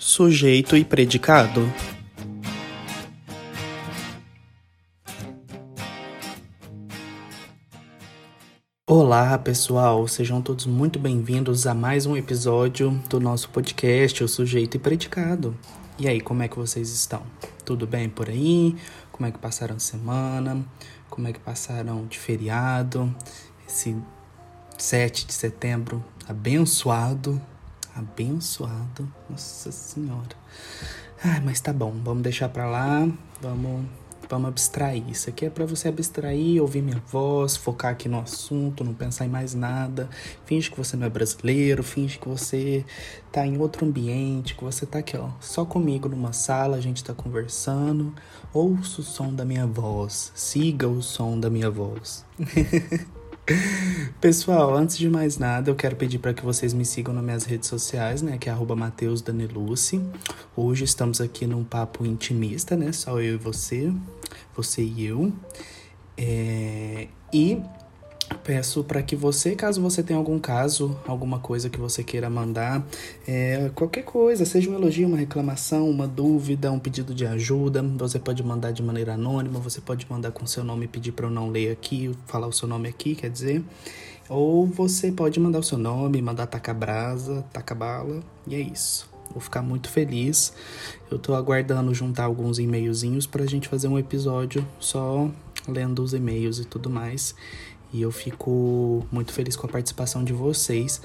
Sujeito e predicado. Olá, pessoal, sejam todos muito bem-vindos a mais um episódio do nosso podcast, O Sujeito e Predicado. E aí, como é que vocês estão? Tudo bem por aí? Como é que passaram a semana? Como é que passaram de feriado? Esse 7 de setembro abençoado, abençoado, nossa senhora. Ai, mas tá bom, vamos deixar pra lá, vamos, vamos abstrair. Isso aqui é para você abstrair, ouvir minha voz, focar aqui no assunto, não pensar em mais nada. Finge que você não é brasileiro, finge que você tá em outro ambiente, que você tá aqui, ó, só comigo numa sala, a gente tá conversando. Ouça o som da minha voz, siga o som da minha voz. Pessoal, antes de mais nada, eu quero pedir para que vocês me sigam nas minhas redes sociais, né? Que é @mateusdanelucci. Hoje estamos aqui num papo intimista, né? Só eu e você, você e eu. É... E Peço para que você, caso você tenha algum caso, alguma coisa que você queira mandar, é, qualquer coisa, seja um elogio, uma reclamação, uma dúvida, um pedido de ajuda, você pode mandar de maneira anônima, você pode mandar com seu nome e pedir para eu não ler aqui, falar o seu nome aqui, quer dizer. Ou você pode mandar o seu nome, mandar taca brasa, taca bala, e é isso. Vou ficar muito feliz. Eu tô aguardando juntar alguns e-mailzinhos pra gente fazer um episódio só lendo os e-mails e tudo mais. E eu fico muito feliz com a participação de vocês.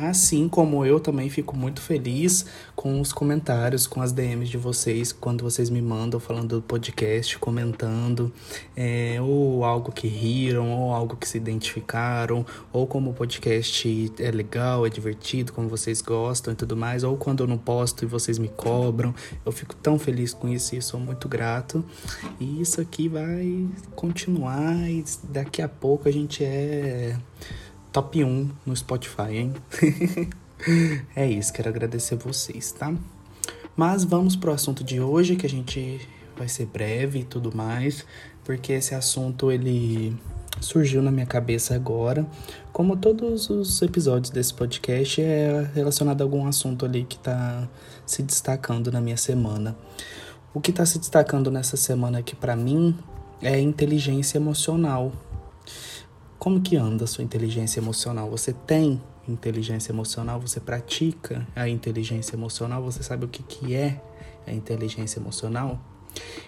Assim como eu também fico muito feliz com os comentários, com as DMs de vocês, quando vocês me mandam falando do podcast, comentando, é, ou algo que riram, ou algo que se identificaram, ou como o podcast é legal, é divertido, como vocês gostam e tudo mais, ou quando eu não posto e vocês me cobram. Eu fico tão feliz com isso e sou muito grato. E isso aqui vai continuar e daqui a pouco a gente é top 1 no Spotify, hein? é isso, quero agradecer vocês, tá? Mas vamos pro assunto de hoje, que a gente vai ser breve e tudo mais, porque esse assunto ele surgiu na minha cabeça agora. Como todos os episódios desse podcast, é relacionado a algum assunto ali que tá se destacando na minha semana. O que tá se destacando nessa semana aqui para mim é inteligência emocional. Como que anda a sua inteligência emocional? Você tem inteligência emocional? Você pratica a inteligência emocional? Você sabe o que, que é a inteligência emocional?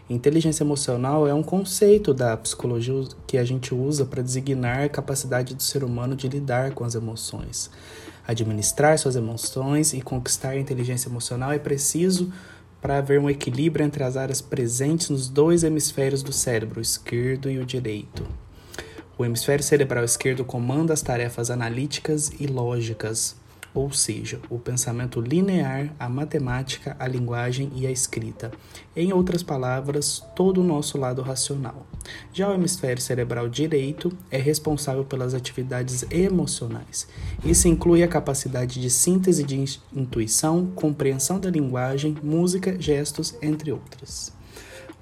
Inteligência emocional é um conceito da psicologia que a gente usa para designar a capacidade do ser humano de lidar com as emoções. Administrar suas emoções e conquistar a inteligência emocional é preciso para haver um equilíbrio entre as áreas presentes nos dois hemisférios do cérebro, o esquerdo e o direito. O hemisfério cerebral esquerdo comanda as tarefas analíticas e lógicas, ou seja, o pensamento linear, a matemática, a linguagem e a escrita. Em outras palavras, todo o nosso lado racional. Já o hemisfério cerebral direito é responsável pelas atividades emocionais. Isso inclui a capacidade de síntese de intuição, compreensão da linguagem, música, gestos, entre outras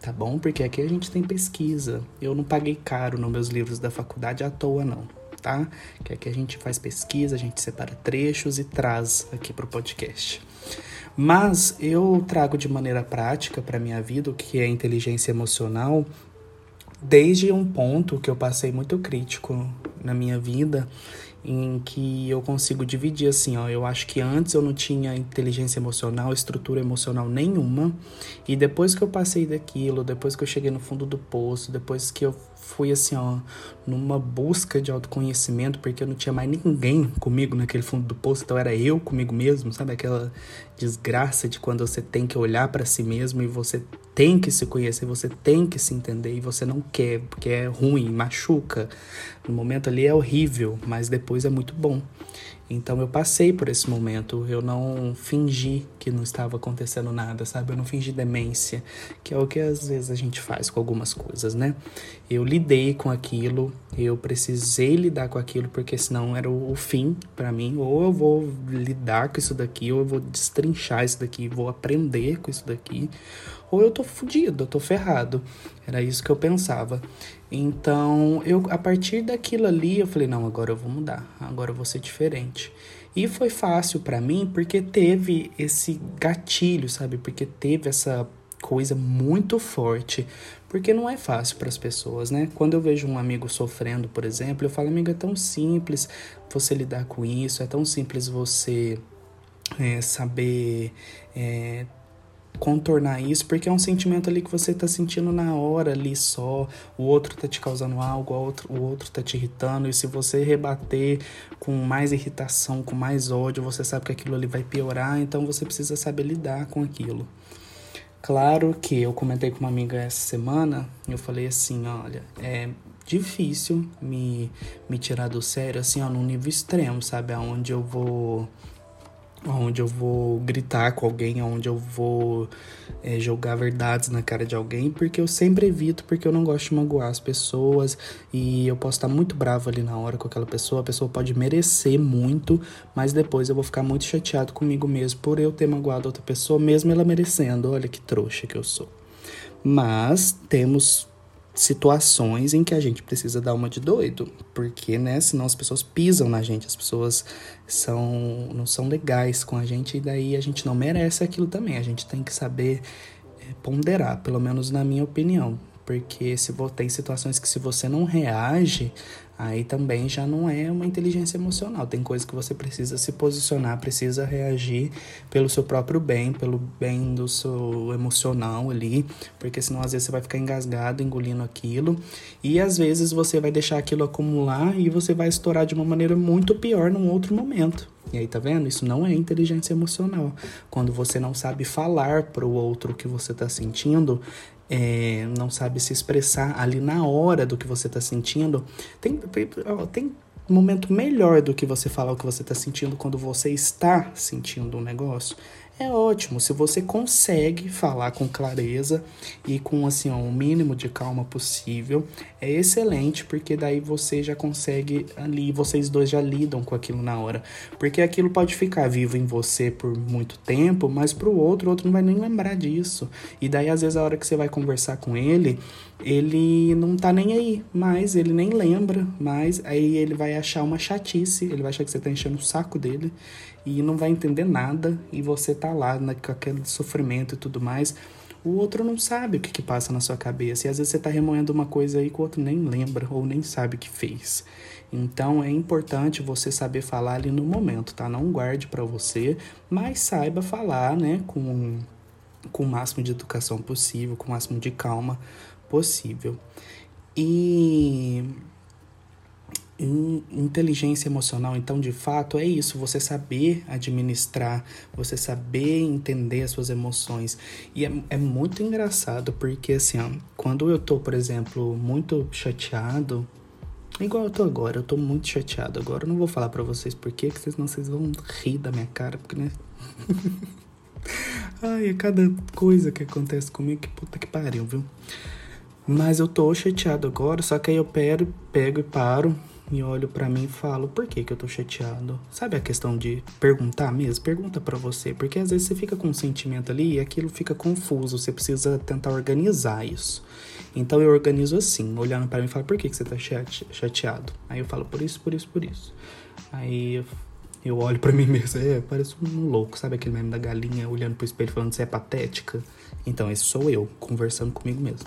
tá bom? Porque aqui a gente tem pesquisa. Eu não paguei caro nos meus livros da faculdade à toa, não, tá? Que aqui a gente faz pesquisa, a gente separa trechos e traz aqui pro podcast. Mas eu trago de maneira prática para minha vida o que é inteligência emocional desde um ponto que eu passei muito crítico na minha vida em que eu consigo dividir assim, ó, eu acho que antes eu não tinha inteligência emocional, estrutura emocional nenhuma, e depois que eu passei daquilo, depois que eu cheguei no fundo do poço, depois que eu fui assim, ó, numa busca de autoconhecimento, porque eu não tinha mais ninguém comigo naquele fundo do poço, então era eu comigo mesmo, sabe? Aquela desgraça de quando você tem que olhar para si mesmo e você tem que se conhecer, você tem que se entender e você não quer, porque é ruim, machuca. No momento ali é horrível, mas depois é muito bom. Então eu passei por esse momento, eu não fingi que não estava acontecendo nada, sabe? Eu não fingi demência, que é o que às vezes a gente faz com algumas coisas, né? Eu lidei com aquilo, eu precisei lidar com aquilo porque senão era o fim para mim, ou eu vou lidar com isso daqui, ou eu vou destrinchar isso daqui, vou aprender com isso daqui, ou eu tô fudido, eu tô ferrado. Era isso que eu pensava. Então, eu a partir daquilo ali, eu falei, não, agora eu vou mudar, agora eu vou ser diferente. E foi fácil para mim porque teve esse gatilho, sabe? Porque teve essa coisa muito forte, porque não é fácil para as pessoas, né? Quando eu vejo um amigo sofrendo, por exemplo, eu falo, amigo, é tão simples você lidar com isso, é tão simples você é, saber é, contornar isso, porque é um sentimento ali que você tá sentindo na hora ali só, o outro tá te causando algo, o outro, o outro tá te irritando, e se você rebater com mais irritação, com mais ódio, você sabe que aquilo ali vai piorar, então você precisa saber lidar com aquilo. Claro que eu comentei com uma amiga essa semana, eu falei assim, olha, é difícil me, me tirar do sério, assim, ó, num nível extremo, sabe? Aonde eu vou onde eu vou gritar com alguém, onde eu vou é, jogar verdades na cara de alguém, porque eu sempre evito, porque eu não gosto de magoar as pessoas e eu posso estar muito bravo ali na hora com aquela pessoa, a pessoa pode merecer muito, mas depois eu vou ficar muito chateado comigo mesmo por eu ter magoado outra pessoa, mesmo ela merecendo. Olha que trouxa que eu sou. Mas temos situações em que a gente precisa dar uma de doido, porque, né, senão as pessoas pisam na gente, as pessoas são não são legais com a gente e daí a gente não merece aquilo também. A gente tem que saber é, ponderar, pelo menos na minha opinião, porque se tem situações que se você não reage, aí também já não é uma inteligência emocional. Tem coisas que você precisa se posicionar, precisa reagir pelo seu próprio bem, pelo bem do seu emocional ali, porque senão às vezes você vai ficar engasgado, engolindo aquilo, e às vezes você vai deixar aquilo acumular e você vai estourar de uma maneira muito pior num outro momento. E aí, tá vendo? Isso não é inteligência emocional. Quando você não sabe falar para o outro o que você tá sentindo, é, não sabe se expressar ali na hora do que você está sentindo, tem, tem momento melhor do que você falar o que você está sentindo quando você está sentindo um negócio é ótimo. Se você consegue falar com clareza e com assim, ó, o mínimo de calma possível, é excelente, porque daí você já consegue ali, vocês dois já lidam com aquilo na hora. Porque aquilo pode ficar vivo em você por muito tempo, mas pro outro, o outro não vai nem lembrar disso. E daí, às vezes, a hora que você vai conversar com ele, ele não tá nem aí, mas ele nem lembra, mas aí ele vai achar uma chatice, ele vai achar que você tá enchendo o saco dele e não vai entender nada e você tá lá né, com aquele sofrimento e tudo mais. O outro não sabe o que, que passa na sua cabeça e às vezes você tá remoendo uma coisa aí que o outro nem lembra ou nem sabe o que fez. Então é importante você saber falar ali no momento, tá? Não guarde para você, mas saiba falar, né, com com o máximo de educação possível, com o máximo de calma possível. E inteligência emocional, então, de fato, é isso, você saber administrar, você saber entender as suas emoções. E é, é muito engraçado, porque, assim, ó, quando eu tô, por exemplo, muito chateado, igual eu tô agora, eu tô muito chateado agora, eu não vou falar para vocês por quê, porque senão vocês vão rir da minha cara, porque, né... Ai, é cada coisa que acontece comigo, que puta que pariu, viu? Mas eu tô chateado agora, só que aí eu pego, pego e paro e olho para mim e falo, por que que eu tô chateado? Sabe a questão de perguntar mesmo? Pergunta para você, porque às vezes você fica com um sentimento ali e aquilo fica confuso, você precisa tentar organizar isso. Então eu organizo assim, olhando para mim e falo, por que que você tá chateado? Aí eu falo, por isso, por isso, por isso. Aí eu, eu olho para mim mesmo, é, parece um louco, sabe aquele meme da galinha olhando pro espelho falando você é patética? Então esse sou eu, conversando comigo mesmo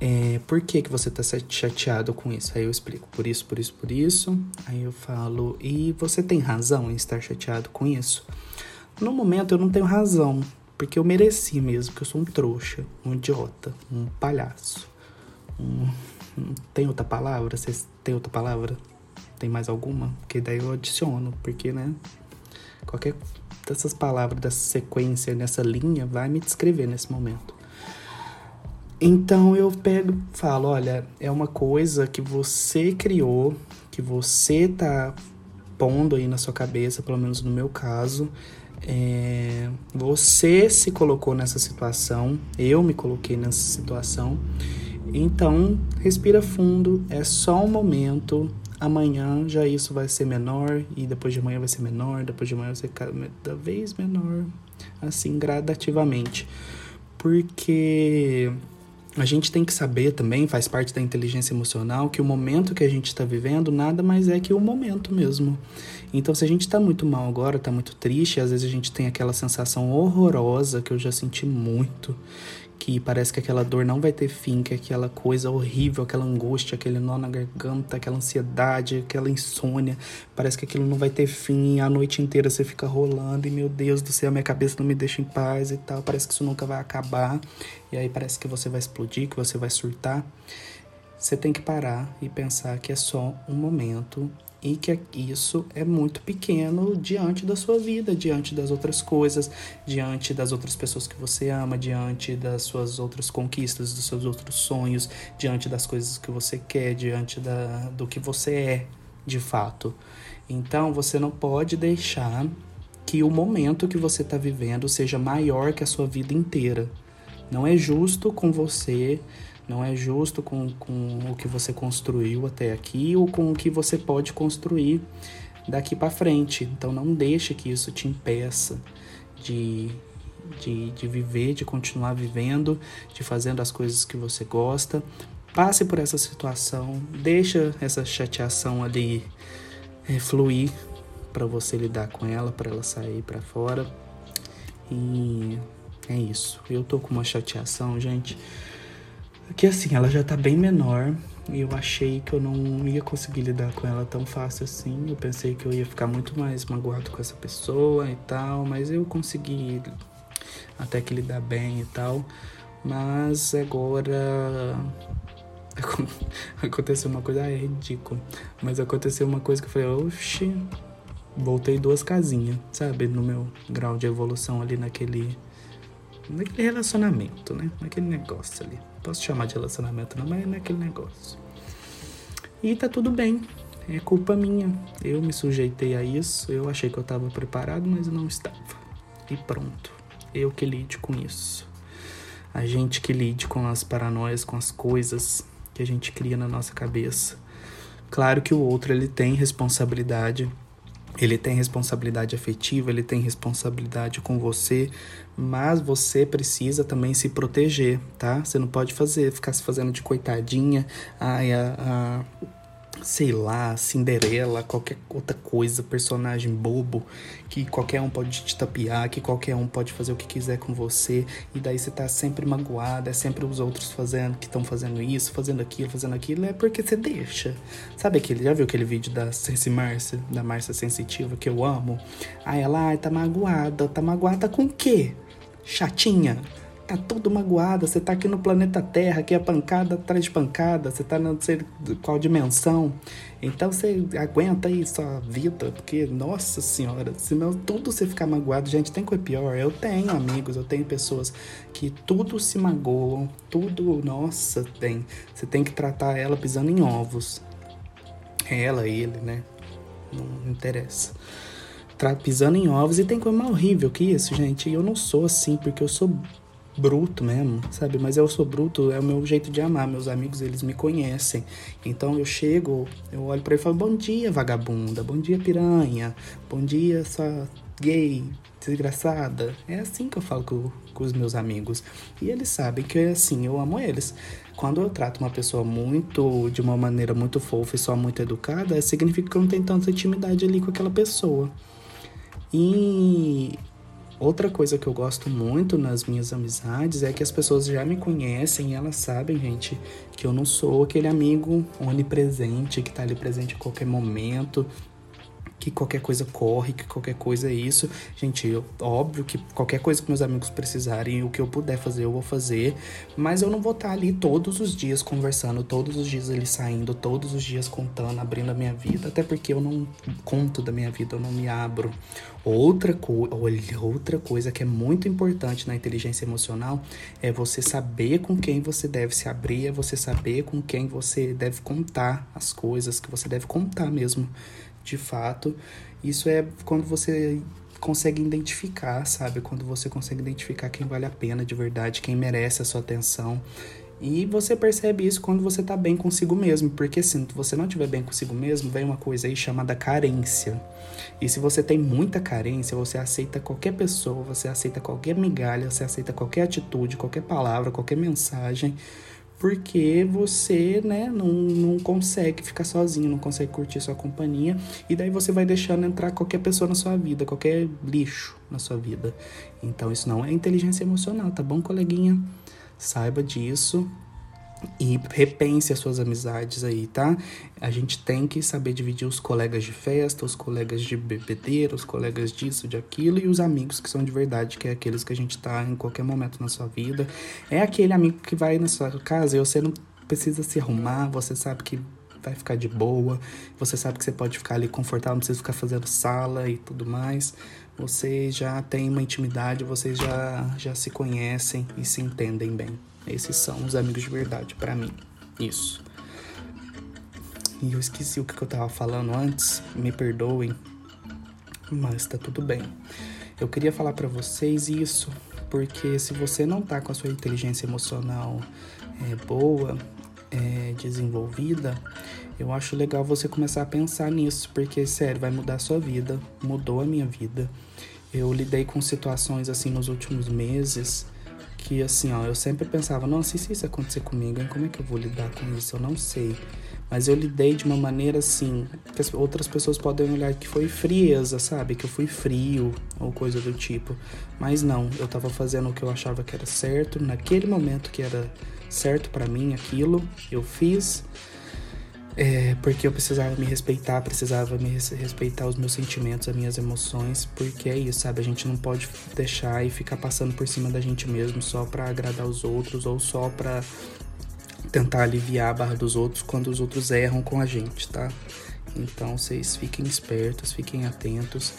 é, por que, que você tá chateado com isso? Aí eu explico, por isso, por isso, por isso. Aí eu falo, e você tem razão em estar chateado com isso? No momento eu não tenho razão, porque eu mereci mesmo, que eu sou um trouxa, um idiota, um palhaço. Um... Tem outra palavra? Vocês têm outra palavra? Tem mais alguma? Porque daí eu adiciono, porque, né? Qualquer dessas palavras, dessa sequência, nessa linha, vai me descrever nesse momento. Então eu pego falo, olha, é uma coisa que você criou, que você tá pondo aí na sua cabeça, pelo menos no meu caso. É, você se colocou nessa situação, eu me coloquei nessa situação. Então, respira fundo, é só um momento. Amanhã já isso vai ser menor, e depois de amanhã vai ser menor, depois de amanhã vai ser cada vez menor, assim gradativamente. Porque a gente tem que saber também, faz parte da inteligência emocional, que o momento que a gente está vivendo nada mais é que o momento mesmo. Então, se a gente está muito mal agora, está muito triste, às vezes a gente tem aquela sensação horrorosa que eu já senti muito, que parece que aquela dor não vai ter fim, que aquela coisa horrível, aquela angústia, aquele nó na garganta, aquela ansiedade, aquela insônia, parece que aquilo não vai ter fim, e a noite inteira você fica rolando e meu Deus do céu, minha cabeça não me deixa em paz e tal, parece que isso nunca vai acabar, e aí parece que você vai explodir, que você vai surtar. Você tem que parar e pensar que é só um momento e que isso é muito pequeno diante da sua vida, diante das outras coisas, diante das outras pessoas que você ama, diante das suas outras conquistas, dos seus outros sonhos, diante das coisas que você quer, diante da, do que você é de fato. Então você não pode deixar que o momento que você está vivendo seja maior que a sua vida inteira. Não é justo com você não é justo com, com o que você construiu até aqui ou com o que você pode construir daqui para frente. Então não deixe que isso te impeça de, de, de viver, de continuar vivendo, de fazendo as coisas que você gosta. Passe por essa situação, deixa essa chateação ali é, fluir para você lidar com ela, para ela sair para fora. E é isso. Eu tô com uma chateação, gente que assim, ela já tá bem menor e eu achei que eu não ia conseguir lidar com ela tão fácil assim. Eu pensei que eu ia ficar muito mais magoado com essa pessoa e tal, mas eu consegui até que lidar bem e tal. Mas agora aconteceu uma coisa, ah, é ridículo. Mas aconteceu uma coisa que eu falei, oxi, voltei duas casinhas, sabe? No meu grau de evolução ali naquele naquele relacionamento, né? Naquele negócio ali. Posso chamar de relacionamento, não, mas é naquele negócio. E tá tudo bem. É culpa minha. Eu me sujeitei a isso. Eu achei que eu estava preparado, mas eu não estava. E pronto. Eu que lide com isso. A gente que lide com as paranoias, com as coisas que a gente cria na nossa cabeça. Claro que o outro ele tem responsabilidade ele tem responsabilidade afetiva, ele tem responsabilidade com você, mas você precisa também se proteger, tá? Você não pode fazer, ficar se fazendo de coitadinha, ai, a, a sei lá, Cinderela, qualquer outra coisa, personagem bobo, que qualquer um pode te tapear, que qualquer um pode fazer o que quiser com você, e daí você tá sempre magoada, é sempre os outros fazendo, que estão fazendo isso, fazendo aquilo, fazendo aquilo, é porque você deixa. Sabe aquele, já viu aquele vídeo da Sensi Márcia, da Márcia Sensitiva, que eu amo? Aí ela, ai, tá magoada, tá magoada com o quê? Chatinha tá todo magoada, você tá aqui no planeta Terra, aqui é pancada atrás de pancada, você tá não sei qual dimensão. Então você aguenta aí sua vida, porque, nossa senhora, senão tudo você ficar magoado, gente, tem coisa pior. Eu tenho amigos, eu tenho pessoas que tudo se magoam, tudo, nossa, tem. Você tem que tratar ela pisando em ovos. Ela, ele, né? Não interessa pisando em ovos e tem coisa mais horrível que isso, gente. Eu não sou assim, porque eu sou bruto mesmo, sabe? Mas eu sou bruto, é o meu jeito de amar. Meus amigos, eles me conhecem. Então eu chego, eu olho para ele e falo: Bom dia, vagabunda. Bom dia, piranha. Bom dia, sua gay, desgraçada. É assim que eu falo com, com os meus amigos. E eles sabem que é assim, eu amo eles. Quando eu trato uma pessoa muito, de uma maneira muito fofa e só muito educada, significa que eu não tenho tanta intimidade ali com aquela pessoa. E Outra coisa que eu gosto muito nas minhas amizades é que as pessoas já me conhecem e elas sabem, gente, que eu não sou aquele amigo onipresente que tá ali presente a qualquer momento, que qualquer coisa corre, que qualquer coisa é isso. Gente, eu, óbvio que qualquer coisa que meus amigos precisarem, o que eu puder fazer, eu vou fazer. Mas eu não vou estar ali todos os dias conversando, todos os dias ali saindo, todos os dias contando, abrindo a minha vida. Até porque eu não conto da minha vida, eu não me abro. Outra, co outra coisa que é muito importante na inteligência emocional é você saber com quem você deve se abrir, é você saber com quem você deve contar as coisas, que você deve contar mesmo de fato. Isso é quando você consegue identificar, sabe? Quando você consegue identificar quem vale a pena de verdade, quem merece a sua atenção. E você percebe isso quando você tá bem consigo mesmo, porque se você não estiver bem consigo mesmo, vem uma coisa aí chamada carência. E se você tem muita carência, você aceita qualquer pessoa, você aceita qualquer migalha, você aceita qualquer atitude, qualquer palavra, qualquer mensagem, porque você, né, não, não consegue ficar sozinho, não consegue curtir sua companhia, e daí você vai deixando entrar qualquer pessoa na sua vida, qualquer lixo na sua vida. Então isso não é inteligência emocional, tá bom, coleguinha? Saiba disso e repense as suas amizades aí, tá? A gente tem que saber dividir os colegas de festa, os colegas de bebedeira, os colegas disso, de aquilo, e os amigos que são de verdade, que é aqueles que a gente tá em qualquer momento na sua vida. É aquele amigo que vai na sua casa e você não precisa se arrumar, você sabe que vai ficar de boa, você sabe que você pode ficar ali confortável, não precisa ficar fazendo sala e tudo mais. Você já tem uma intimidade, vocês já, já se conhecem e se entendem bem. Esses são os amigos de verdade para mim. Isso. E eu esqueci o que eu tava falando antes, me perdoem, mas tá tudo bem. Eu queria falar para vocês isso, porque se você não tá com a sua inteligência emocional é, boa, é, desenvolvida, eu acho legal você começar a pensar nisso, porque sério, vai mudar a sua vida, mudou a minha vida. Eu lidei com situações assim nos últimos meses que assim, ó, eu sempre pensava, nossa, e se isso acontecer comigo, como é que eu vou lidar com isso? Eu não sei. Mas eu lidei de uma maneira assim, que outras pessoas podem olhar que foi frieza, sabe? Que eu fui frio ou coisa do tipo. Mas não, eu tava fazendo o que eu achava que era certo, naquele momento que era certo para mim aquilo, eu fiz. É, porque eu precisava me respeitar, precisava me respeitar os meus sentimentos, as minhas emoções, porque é isso, sabe? A gente não pode deixar e ficar passando por cima da gente mesmo só para agradar os outros ou só para tentar aliviar a barra dos outros quando os outros erram com a gente, tá? Então vocês fiquem espertos, fiquem atentos.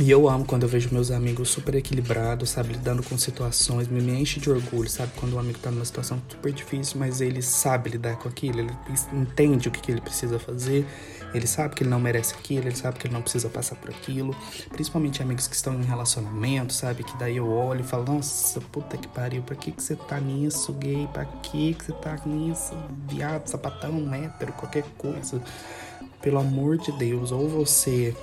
E eu amo quando eu vejo meus amigos super equilibrados, sabe, lidando com situações, me, enche de orgulho, sabe, quando um amigo tá numa situação super difícil, mas ele sabe lidar com aquilo, ele entende o que, que ele precisa fazer, ele sabe que ele não merece aquilo, ele sabe que ele não precisa passar por aquilo, principalmente amigos que estão em relacionamento, sabe, que daí eu olho e falo, nossa, puta que pariu, pra que que você tá nisso, gay, pra que que você tá nisso, viado, sapatão, hétero, qualquer coisa, pelo amor de Deus, ou você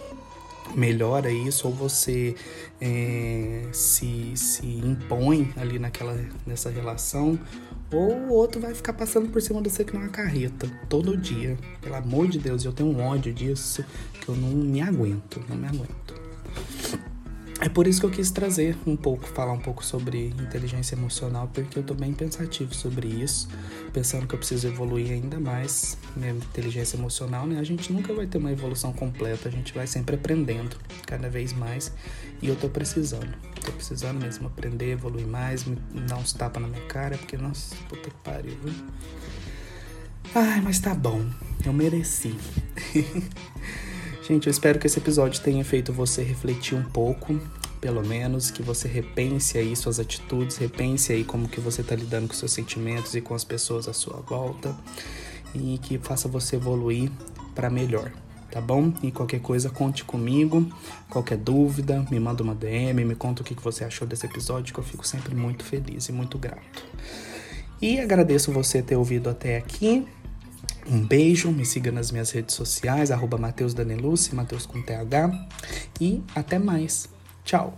melhora isso ou você é, se, se impõe ali naquela nessa relação ou o outro vai ficar passando por cima de você que não é uma carreta todo dia. Pelo amor de Deus, eu tenho um ódio disso que eu não me aguento, não me aguento. É por isso que eu quis trazer um pouco, falar um pouco sobre inteligência emocional, porque eu tô bem pensativo sobre isso, pensando que eu preciso evoluir ainda mais minha inteligência emocional, né? A gente nunca vai ter uma evolução completa, a gente vai sempre aprendendo cada vez mais, e eu tô precisando. Tô precisando mesmo aprender, evoluir mais, me dar uns tapas na minha cara, porque, nossa, puta que pariu, viu? Ai, mas tá bom, eu mereci. Gente, eu espero que esse episódio tenha feito você refletir um pouco, pelo menos, que você repense aí suas atitudes, repense aí como que você está lidando com seus sentimentos e com as pessoas à sua volta e que faça você evoluir para melhor, tá bom? E qualquer coisa, conte comigo. Qualquer dúvida, me manda uma DM, me conta o que você achou desse episódio, que eu fico sempre muito feliz e muito grato. E agradeço você ter ouvido até aqui. Um beijo, me siga nas minhas redes sociais, arroba Mateus Danelucci, Mateus com TH. E até mais. Tchau!